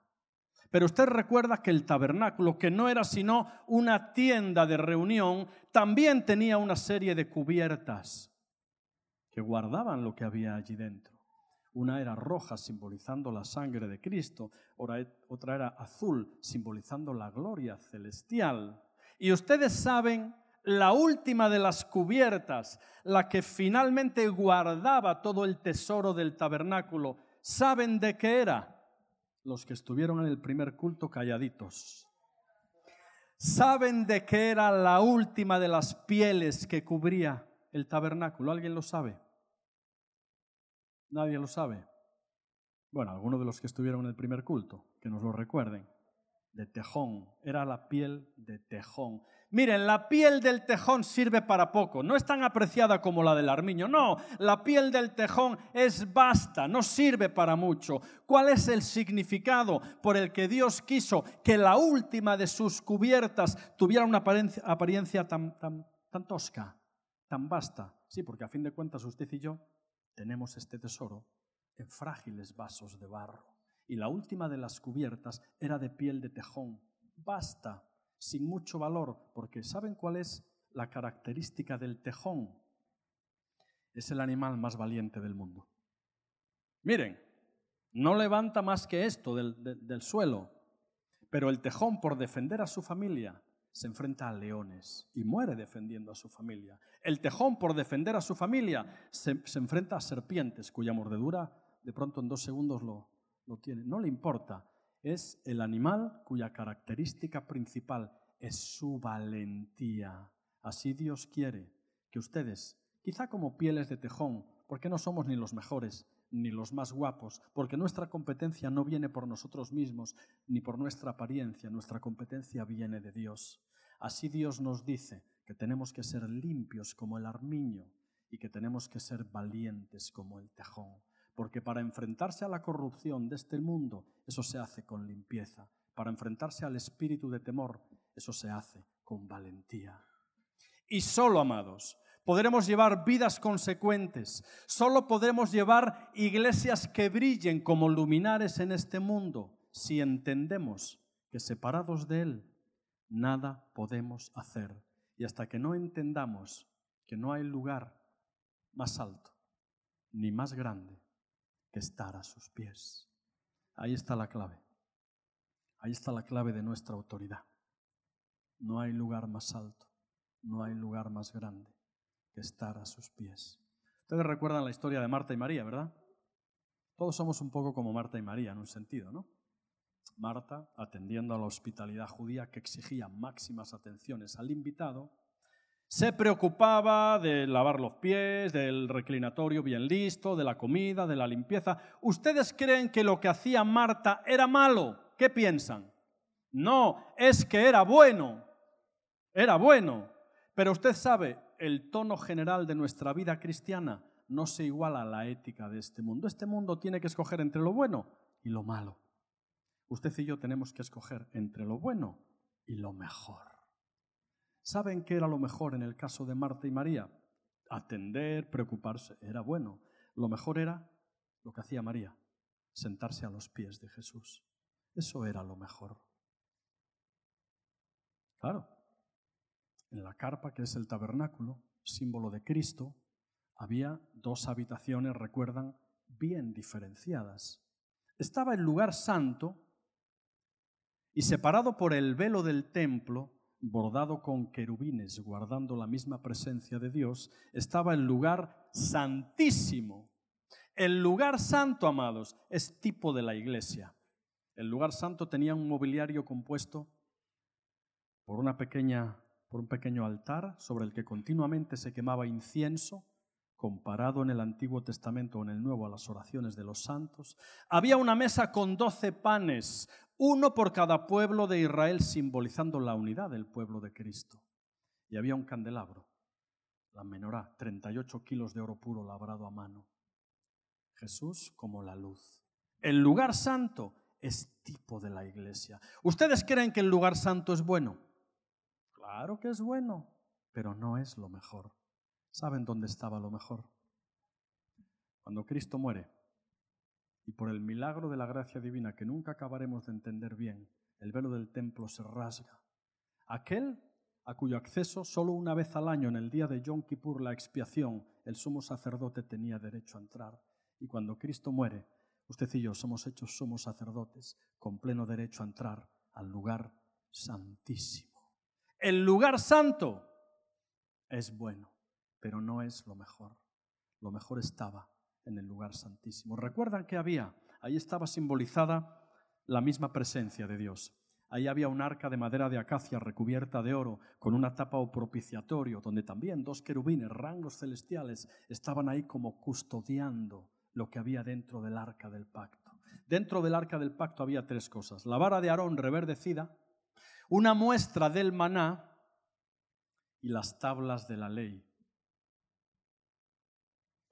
Pero usted recuerda que el tabernáculo, que no era sino una tienda de reunión, también tenía una serie de cubiertas que guardaban lo que había allí dentro. Una era roja, simbolizando la sangre de Cristo, otra era azul, simbolizando la gloria celestial. Y ustedes saben, la última de las cubiertas, la que finalmente guardaba todo el tesoro del tabernáculo, ¿saben de qué era? los que estuvieron en el primer culto calladitos. ¿Saben de qué era la última de las pieles que cubría el tabernáculo? ¿Alguien lo sabe? Nadie lo sabe. Bueno, algunos de los que estuvieron en el primer culto, que nos lo recuerden. De tejón, era la piel de tejón. Miren, la piel del tejón sirve para poco, no es tan apreciada como la del armiño, no, la piel del tejón es vasta, no sirve para mucho. ¿Cuál es el significado por el que Dios quiso que la última de sus cubiertas tuviera una apariencia, tan, tosca, tan vasta? Sí, porque a fin de cuentas usted y yo tenemos este tesoro en frágiles vasos de barro. Y la última de las cubiertas era de piel de tejón, basta sin mucho valor, porque ¿saben cuál es la característica del tejón? Es el animal más valiente del mundo. Miren, no levanta más que esto del, del suelo, pero el tejón por defender a su familia se enfrenta a leones y muere defendiendo a su familia. El tejón por defender a su familia se, se enfrenta a serpientes cuya mordedura de pronto en dos segundos lo, lo tiene. No le importa es el animal cuya característica principal es su valentía. Así Dios quiere que ustedes, quizá como pieles de tejón, porque no somos ni los mejores ni los más guapos, porque nuestra competencia no viene por nosotros mismos ni por nuestra apariencia, nuestra competencia viene de Dios. Así Dios nos dice que tenemos que ser limpios como el armiño y que tenemos que ser valientes como el tejón porque para enfrentarse a la corrupción de este mundo, eso se hace con limpieza. Para enfrentarse al espíritu de temor, eso se hace con valentía. Y solo, amados, podremos llevar vidas consecuentes, solo podremos llevar iglesias que brillen como luminares en este mundo si entendemos que separados de Él, nada podemos hacer. Y hasta que no entendamos que no hay lugar más alto ni más grande que estar a sus pies. Ahí está la clave. Ahí está la clave de nuestra autoridad. No hay lugar más alto, no hay lugar más grande que estar a sus pies. Ustedes recuerdan la historia de Marta y María, ¿verdad? Todos somos un poco como Marta y María en un sentido, ¿no? Marta, atendiendo a la hospitalidad judía que exigía máximas atenciones al invitado, se preocupaba de lavar los pies, del reclinatorio bien listo, de la comida, de la limpieza. ¿Ustedes creen que lo que hacía Marta era malo? ¿Qué piensan? No, es que era bueno. Era bueno. Pero usted sabe, el tono general de nuestra vida cristiana no se iguala a la ética de este mundo. Este mundo tiene que escoger entre lo bueno y lo malo. Usted y yo tenemos que escoger entre lo bueno y lo mejor. ¿Saben qué era lo mejor en el caso de Marta y María? Atender, preocuparse, era bueno. Lo mejor era lo que hacía María, sentarse a los pies de Jesús. Eso era lo mejor. Claro, en la carpa, que es el tabernáculo, símbolo de Cristo, había dos habitaciones, recuerdan, bien diferenciadas. Estaba el lugar santo y separado por el velo del templo, bordado con querubines, guardando la misma presencia de Dios, estaba el lugar santísimo. El lugar santo, amados, es tipo de la iglesia. El lugar santo tenía un mobiliario compuesto por una pequeña por un pequeño altar sobre el que continuamente se quemaba incienso, comparado en el Antiguo Testamento o en el Nuevo a las oraciones de los santos. Había una mesa con doce panes, uno por cada pueblo de Israel, simbolizando la unidad del pueblo de Cristo. Y había un candelabro, la menorá, 38 kilos de oro puro labrado a mano. Jesús como la luz. El lugar santo es tipo de la iglesia. ¿Ustedes creen que el lugar santo es bueno? Claro que es bueno, pero no es lo mejor. ¿Saben dónde estaba lo mejor? Cuando Cristo muere y por el milagro de la gracia divina que nunca acabaremos de entender bien, el velo del templo se rasga. Aquel a cuyo acceso solo una vez al año en el día de Yom Kippur, la expiación, el sumo sacerdote tenía derecho a entrar. Y cuando Cristo muere, usted y yo somos hechos somos sacerdotes con pleno derecho a entrar al lugar santísimo. El lugar santo es bueno, pero no es lo mejor. Lo mejor estaba en el lugar santísimo. ¿Recuerdan que había? Ahí estaba simbolizada la misma presencia de Dios. Ahí había un arca de madera de acacia recubierta de oro con una tapa o propiciatorio, donde también dos querubines, rangos celestiales, estaban ahí como custodiando lo que había dentro del arca del pacto. Dentro del arca del pacto había tres cosas. La vara de Aarón reverdecida, una muestra del maná y las tablas de la ley.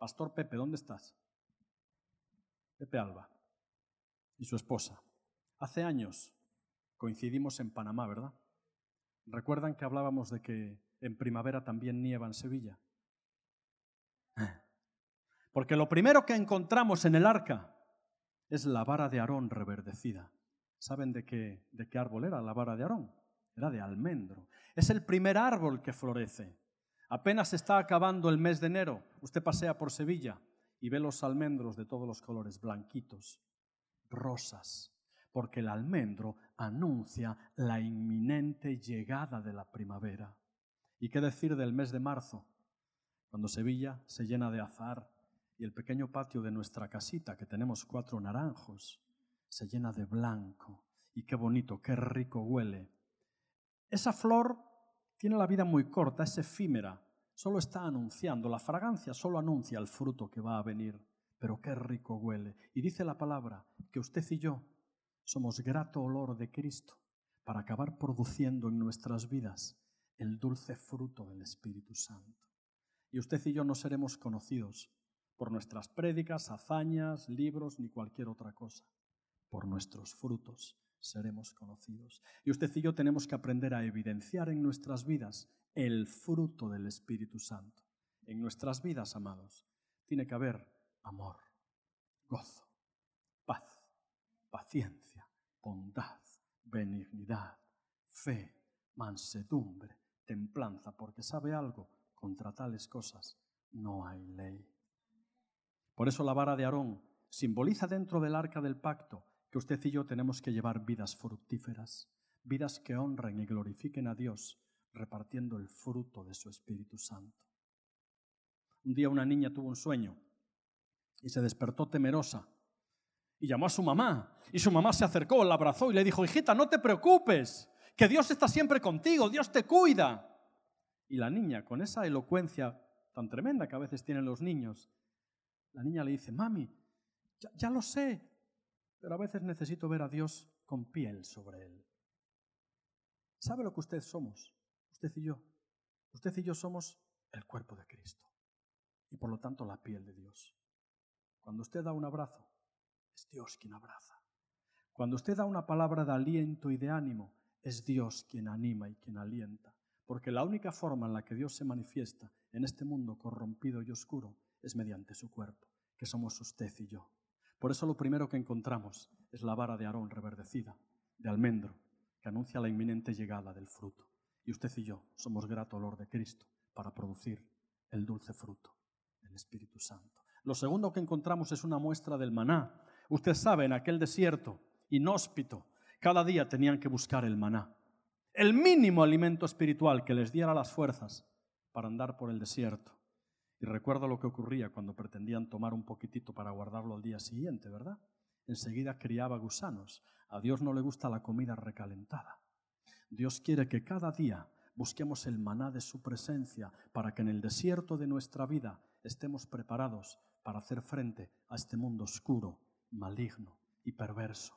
Pastor Pepe, ¿dónde estás? Pepe Alba y su esposa. Hace años coincidimos en Panamá, ¿verdad? ¿Recuerdan que hablábamos de que en primavera también nieva en Sevilla? Porque lo primero que encontramos en el arca es la vara de Aarón reverdecida. ¿Saben de qué, de qué árbol era la vara de Aarón? Era de almendro. Es el primer árbol que florece. Apenas está acabando el mes de enero. Usted pasea por Sevilla y ve los almendros de todos los colores, blanquitos, rosas, porque el almendro anuncia la inminente llegada de la primavera. ¿Y qué decir del mes de marzo? Cuando Sevilla se llena de azar y el pequeño patio de nuestra casita, que tenemos cuatro naranjos, se llena de blanco. Y qué bonito, qué rico huele. Esa flor tiene la vida muy corta, es efímera, solo está anunciando, la fragancia solo anuncia el fruto que va a venir, pero qué rico huele. Y dice la palabra que usted y yo somos grato olor de Cristo para acabar produciendo en nuestras vidas el dulce fruto del Espíritu Santo. Y usted y yo no seremos conocidos por nuestras prédicas, hazañas, libros ni cualquier otra cosa por nuestros frutos seremos conocidos. Y usted y yo tenemos que aprender a evidenciar en nuestras vidas el fruto del Espíritu Santo. En nuestras vidas, amados, tiene que haber amor, gozo, paz, paciencia, bondad, benignidad, fe, mansedumbre, templanza, porque sabe algo, contra tales cosas no hay ley. Por eso la vara de Aarón simboliza dentro del arca del pacto que usted y yo tenemos que llevar vidas fructíferas, vidas que honren y glorifiquen a Dios, repartiendo el fruto de su Espíritu Santo. Un día una niña tuvo un sueño y se despertó temerosa y llamó a su mamá. Y su mamá se acercó, la abrazó y le dijo, hijita, no te preocupes, que Dios está siempre contigo, Dios te cuida. Y la niña, con esa elocuencia tan tremenda que a veces tienen los niños, la niña le dice, mami, ya, ya lo sé, pero a veces necesito ver a Dios con piel sobre él. ¿Sabe lo que usted somos? Usted y yo. Usted y yo somos el cuerpo de Cristo y por lo tanto la piel de Dios. Cuando usted da un abrazo, es Dios quien abraza. Cuando usted da una palabra de aliento y de ánimo, es Dios quien anima y quien alienta. Porque la única forma en la que Dios se manifiesta en este mundo corrompido y oscuro es mediante su cuerpo, que somos usted y yo. Por eso lo primero que encontramos es la vara de Aarón reverdecida, de almendro, que anuncia la inminente llegada del fruto. Y usted y yo somos grato olor de Cristo para producir el dulce fruto del Espíritu Santo. Lo segundo que encontramos es una muestra del maná. Usted sabe, en aquel desierto inhóspito, cada día tenían que buscar el maná, el mínimo alimento espiritual que les diera las fuerzas para andar por el desierto. Y recuerdo lo que ocurría cuando pretendían tomar un poquitito para guardarlo al día siguiente, ¿verdad? Enseguida criaba gusanos. A Dios no le gusta la comida recalentada. Dios quiere que cada día busquemos el maná de su presencia para que en el desierto de nuestra vida estemos preparados para hacer frente a este mundo oscuro, maligno y perverso.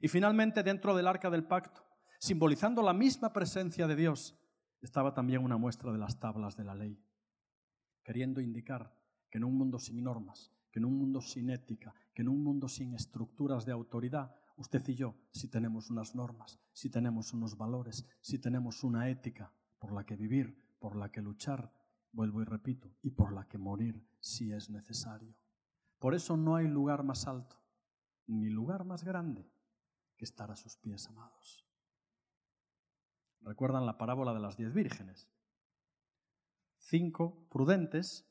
Y finalmente, dentro del arca del pacto, simbolizando la misma presencia de Dios, estaba también una muestra de las tablas de la ley queriendo indicar que en un mundo sin normas, que en un mundo sin ética, que en un mundo sin estructuras de autoridad, usted y yo sí tenemos unas normas, sí tenemos unos valores, sí tenemos una ética por la que vivir, por la que luchar, vuelvo y repito, y por la que morir si es necesario. Por eso no hay lugar más alto, ni lugar más grande que estar a sus pies, amados. ¿Recuerdan la parábola de las diez vírgenes? Cinco prudentes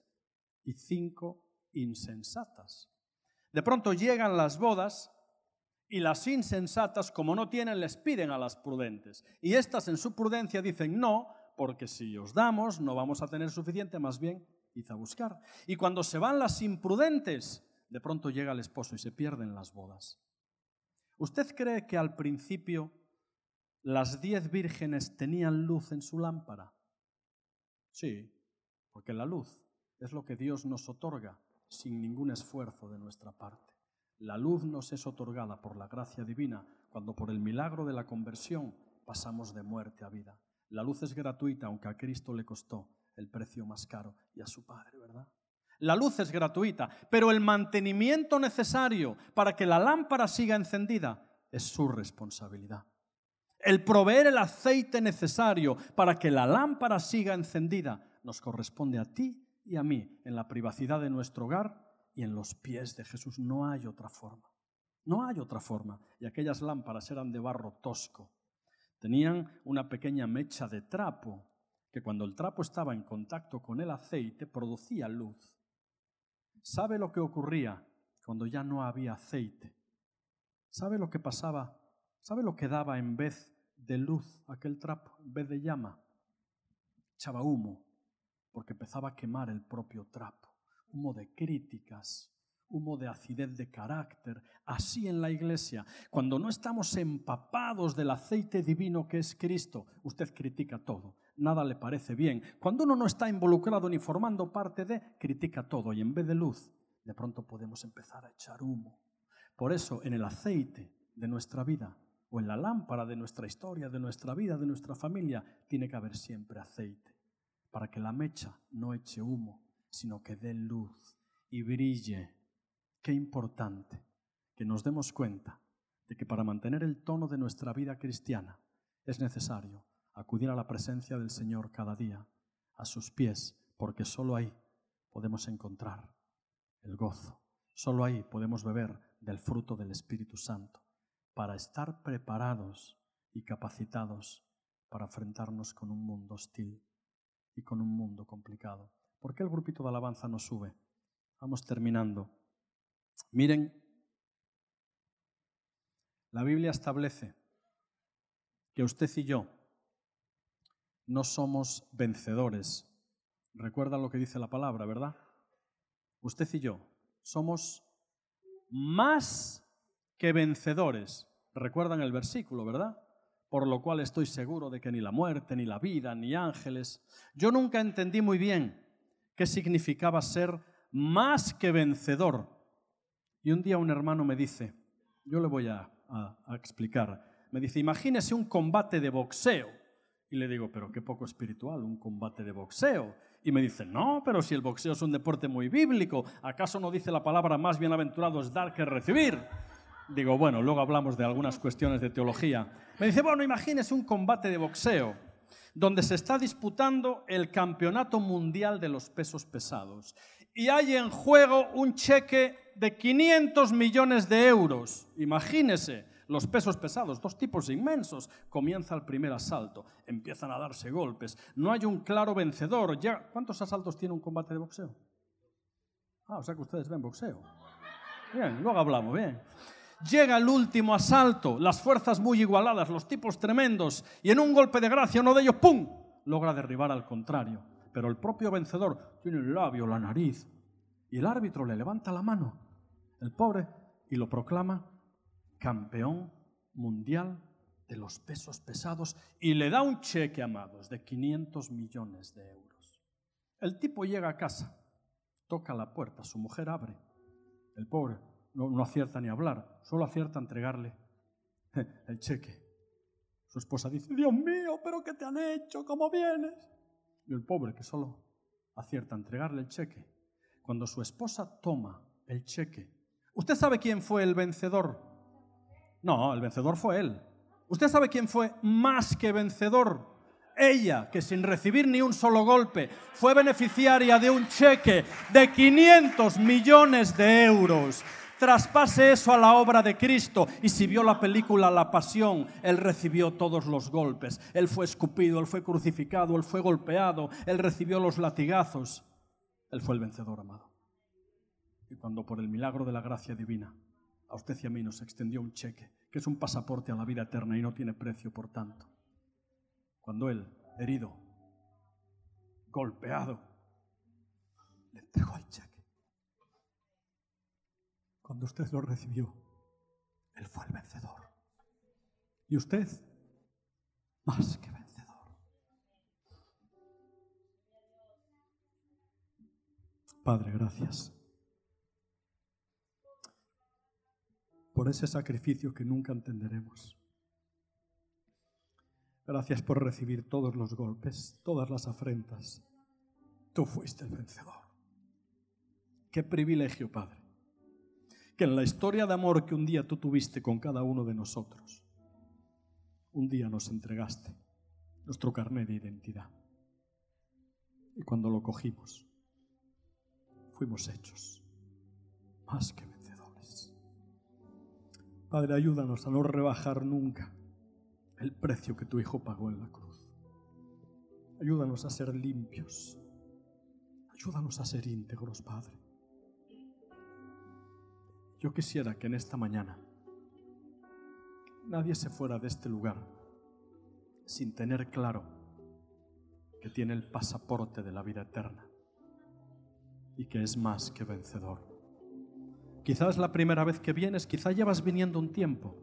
y cinco insensatas. De pronto llegan las bodas y las insensatas, como no tienen, les piden a las prudentes. Y estas en su prudencia dicen no, porque si os damos no vamos a tener suficiente, más bien id a buscar. Y cuando se van las imprudentes, de pronto llega el esposo y se pierden las bodas. ¿Usted cree que al principio las diez vírgenes tenían luz en su lámpara? Sí, porque la luz es lo que Dios nos otorga sin ningún esfuerzo de nuestra parte. La luz nos es otorgada por la gracia divina cuando por el milagro de la conversión pasamos de muerte a vida. La luz es gratuita, aunque a Cristo le costó el precio más caro y a su Padre, ¿verdad? La luz es gratuita, pero el mantenimiento necesario para que la lámpara siga encendida es su responsabilidad. El proveer el aceite necesario para que la lámpara siga encendida nos corresponde a ti y a mí en la privacidad de nuestro hogar y en los pies de Jesús. No hay otra forma. No hay otra forma. Y aquellas lámparas eran de barro tosco. Tenían una pequeña mecha de trapo que cuando el trapo estaba en contacto con el aceite producía luz. ¿Sabe lo que ocurría cuando ya no había aceite? ¿Sabe lo que pasaba? ¿Sabe lo que daba en vez de luz aquel trapo, en vez de llama? Echaba humo porque empezaba a quemar el propio trapo. Humo de críticas, humo de acidez de carácter. Así en la iglesia, cuando no estamos empapados del aceite divino que es Cristo, usted critica todo, nada le parece bien. Cuando uno no está involucrado ni formando parte de, critica todo y en vez de luz, de pronto podemos empezar a echar humo. Por eso en el aceite de nuestra vida o en la lámpara de nuestra historia, de nuestra vida, de nuestra familia, tiene que haber siempre aceite para que la mecha no eche humo, sino que dé luz y brille. Qué importante que nos demos cuenta de que para mantener el tono de nuestra vida cristiana es necesario acudir a la presencia del Señor cada día, a sus pies, porque solo ahí podemos encontrar el gozo, solo ahí podemos beber del fruto del Espíritu Santo, para estar preparados y capacitados para enfrentarnos con un mundo hostil y con un mundo complicado. ¿Por qué el grupito de alabanza no sube? Vamos terminando. Miren, la Biblia establece que usted y yo no somos vencedores. Recuerdan lo que dice la palabra, ¿verdad? Usted y yo somos más que vencedores. Recuerdan el versículo, ¿verdad? Por lo cual estoy seguro de que ni la muerte, ni la vida, ni ángeles. Yo nunca entendí muy bien qué significaba ser más que vencedor. Y un día un hermano me dice, yo le voy a, explicar, me dice, imagínese un combate de boxeo. Y le digo, pero qué poco espiritual, un combate de boxeo. Y me dice, no, pero si el boxeo es un deporte muy bíblico, ¿acaso no dice la palabra más bienaventurado es dar que recibir? Digo, bueno, luego hablamos de algunas cuestiones de teología. Me dice, bueno, imagínese un combate de boxeo donde se está disputando el campeonato mundial de los pesos pesados y hay en juego un cheque de 500 millones de euros. Imagínese los pesos pesados, dos tipos inmensos. Comienza el primer asalto, empiezan a darse golpes. No hay un claro vencedor. Ya, ¿Cuántos asaltos tiene un combate de boxeo? Ah, o sea que ustedes ven boxeo. Bien, luego hablamos, bien. Llega el último asalto, las fuerzas muy igualadas, los tipos tremendos, y en un golpe de gracia uno de ellos, ¡pum!, logra derribar al contrario. Pero el propio vencedor tiene el labio, la nariz, y el árbitro le levanta la mano, el pobre, y lo proclama campeón mundial de los pesos pesados y le da un cheque, amados, de 500 millones de euros. El tipo llega a casa, toca la puerta, su mujer abre, el pobre no, acierta ni a hablar, solo acierta a entregarle el cheque. Su esposa dice, Dios mío, pero ¿qué te han hecho? ¿Cómo vienes? Y el pobre que solo acierta a entregarle el cheque. Cuando su esposa toma el cheque, ¿usted sabe quién fue el vencedor? No, el vencedor fue él. ¿Usted sabe quién fue más que vencedor? ella, que sin recibir ni un solo golpe, fue beneficiaria de un cheque de 500 millones de euros. Traspase eso a la obra de Cristo. Y si vio la película La Pasión, Él recibió todos los golpes. Él fue escupido, Él fue crucificado, Él fue golpeado, Él recibió los latigazos. Él fue el vencedor, amado. Y cuando por el milagro de la gracia divina a usted y a mí nos extendió un cheque, que es un pasaporte a la vida eterna y no tiene precio, por tanto. Cuando Él, herido, golpeado, le entregó el cheque cuando usted lo recibió, Él fue el vencedor. Y usted, más que vencedor. Padre, gracias por ese sacrificio que nunca entenderemos. Gracias por recibir todos los golpes, todas las afrentas. Tú fuiste el vencedor. Qué privilegio, Padre que en la historia de amor que un día tú tuviste con cada uno de nosotros, un día nos entregaste nuestro carnet de identidad. Y cuando lo cogimos, fuimos hechos más que vencedores. Padre, ayúdanos a no rebajar nunca el precio que tu Hijo pagó en la cruz. Ayúdanos a ser limpios. Ayúdanos a ser íntegros, Padre. Yo quisiera que en esta mañana nadie se fuera de este lugar sin tener claro que tiene el pasaporte de la vida eterna y que es más que vencedor. Quizás la primera vez que vienes, quizá llevas viniendo un tiempo,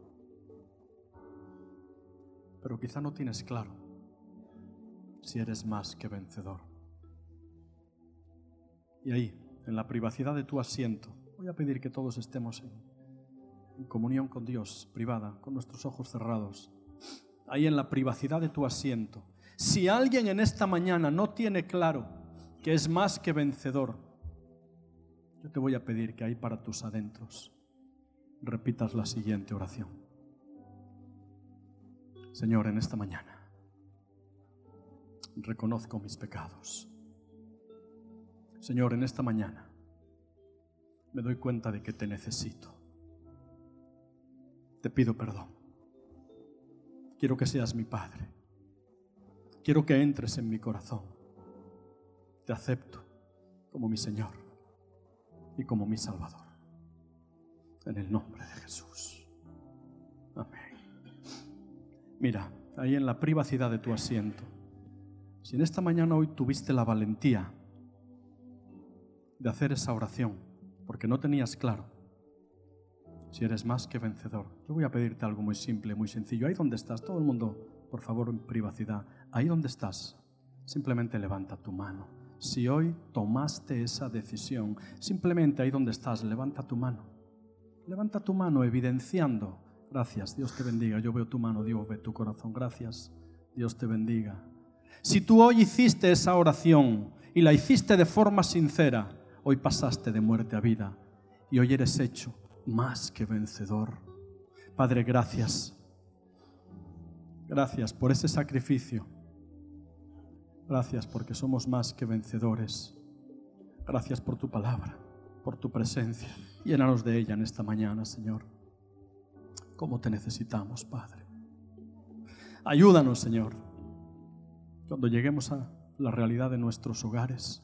pero quizá no tienes claro si eres más que vencedor. Y ahí, en la privacidad de tu asiento, Voy a pedir que todos estemos en, comunión con Dios, privada, con nuestros ojos cerrados, ahí en la privacidad de tu asiento. Si alguien en esta mañana no tiene claro que es más que vencedor, yo te voy a pedir que ahí para tus adentros repitas la siguiente oración. Señor, en esta mañana reconozco mis pecados. Señor, en esta mañana me doy cuenta de que te necesito. Te pido perdón. Quiero que seas mi Padre. Quiero que entres en mi corazón. Te acepto como mi Señor y como mi Salvador. En el nombre de Jesús. Amén. Mira, ahí en la privacidad de tu asiento, si en esta mañana hoy tuviste la valentía de hacer esa oración, porque no tenías claro si eres más que vencedor. Yo voy a pedirte algo muy simple, muy sencillo. Ahí donde estás, todo el mundo, por favor, en privacidad. Ahí donde estás, simplemente levanta tu mano. Si hoy tomaste esa decisión, simplemente ahí donde estás, levanta tu mano. Levanta tu mano evidenciando. Gracias, Dios te bendiga. Yo veo tu mano, Dios ve tu corazón. Gracias, Dios te bendiga. Si tú hoy hiciste esa oración y la hiciste de forma sincera, Hoy pasaste de muerte a vida y hoy eres hecho más que vencedor. Padre, gracias. Gracias por ese sacrificio. Gracias porque somos más que vencedores. Gracias por tu palabra, por tu presencia. Llénanos de ella en esta mañana, Señor. ¿Cómo te necesitamos, Padre? Ayúdanos, Señor, cuando lleguemos a la realidad de nuestros hogares.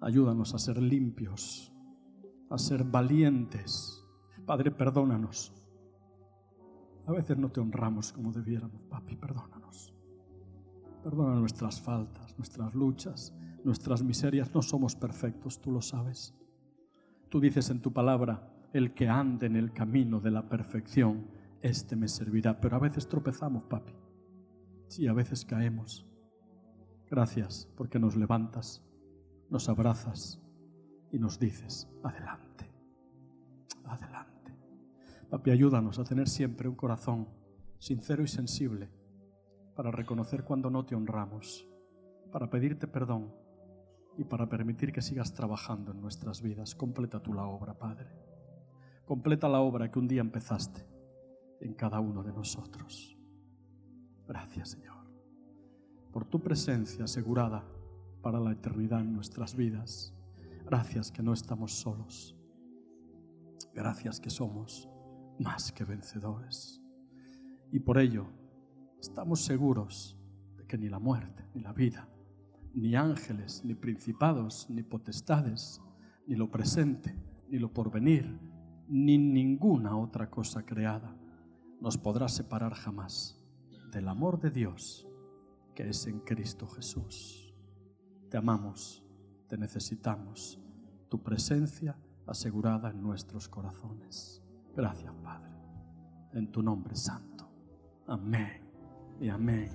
Ayúdanos a ser limpios, a ser valientes. Padre, perdónanos. A veces no te honramos como debiéramos, papi, perdónanos. Perdona nuestras faltas, nuestras luchas, nuestras miserias. No somos perfectos, tú lo sabes. Tú dices en tu palabra, el que ande en el camino de la perfección, este me servirá. Pero a veces tropezamos, papi. Sí, a veces caemos. Gracias porque nos levantas, nos abrazas y nos dices, adelante, adelante. Papi, ayúdanos a tener siempre un corazón sincero y sensible para reconocer cuando no te honramos, para pedirte perdón y para permitir que sigas trabajando en nuestras vidas. Completa tú la obra, Padre. Completa la obra que un día empezaste en cada uno de nosotros. Gracias, Señor, por tu presencia asegurada para la eternidad en nuestras vidas. Gracias que no estamos solos. Gracias que somos más que vencedores. Y por ello estamos seguros de que ni la muerte, ni la vida, ni ángeles, ni principados, ni potestades, ni lo presente, ni lo porvenir, ni ninguna otra cosa creada nos podrá separar jamás del amor de Dios que es en Cristo Jesús. Te amamos, te necesitamos, tu presencia asegurada en nuestros corazones. Gracias, Padre, en tu nombre santo. Amén y amén.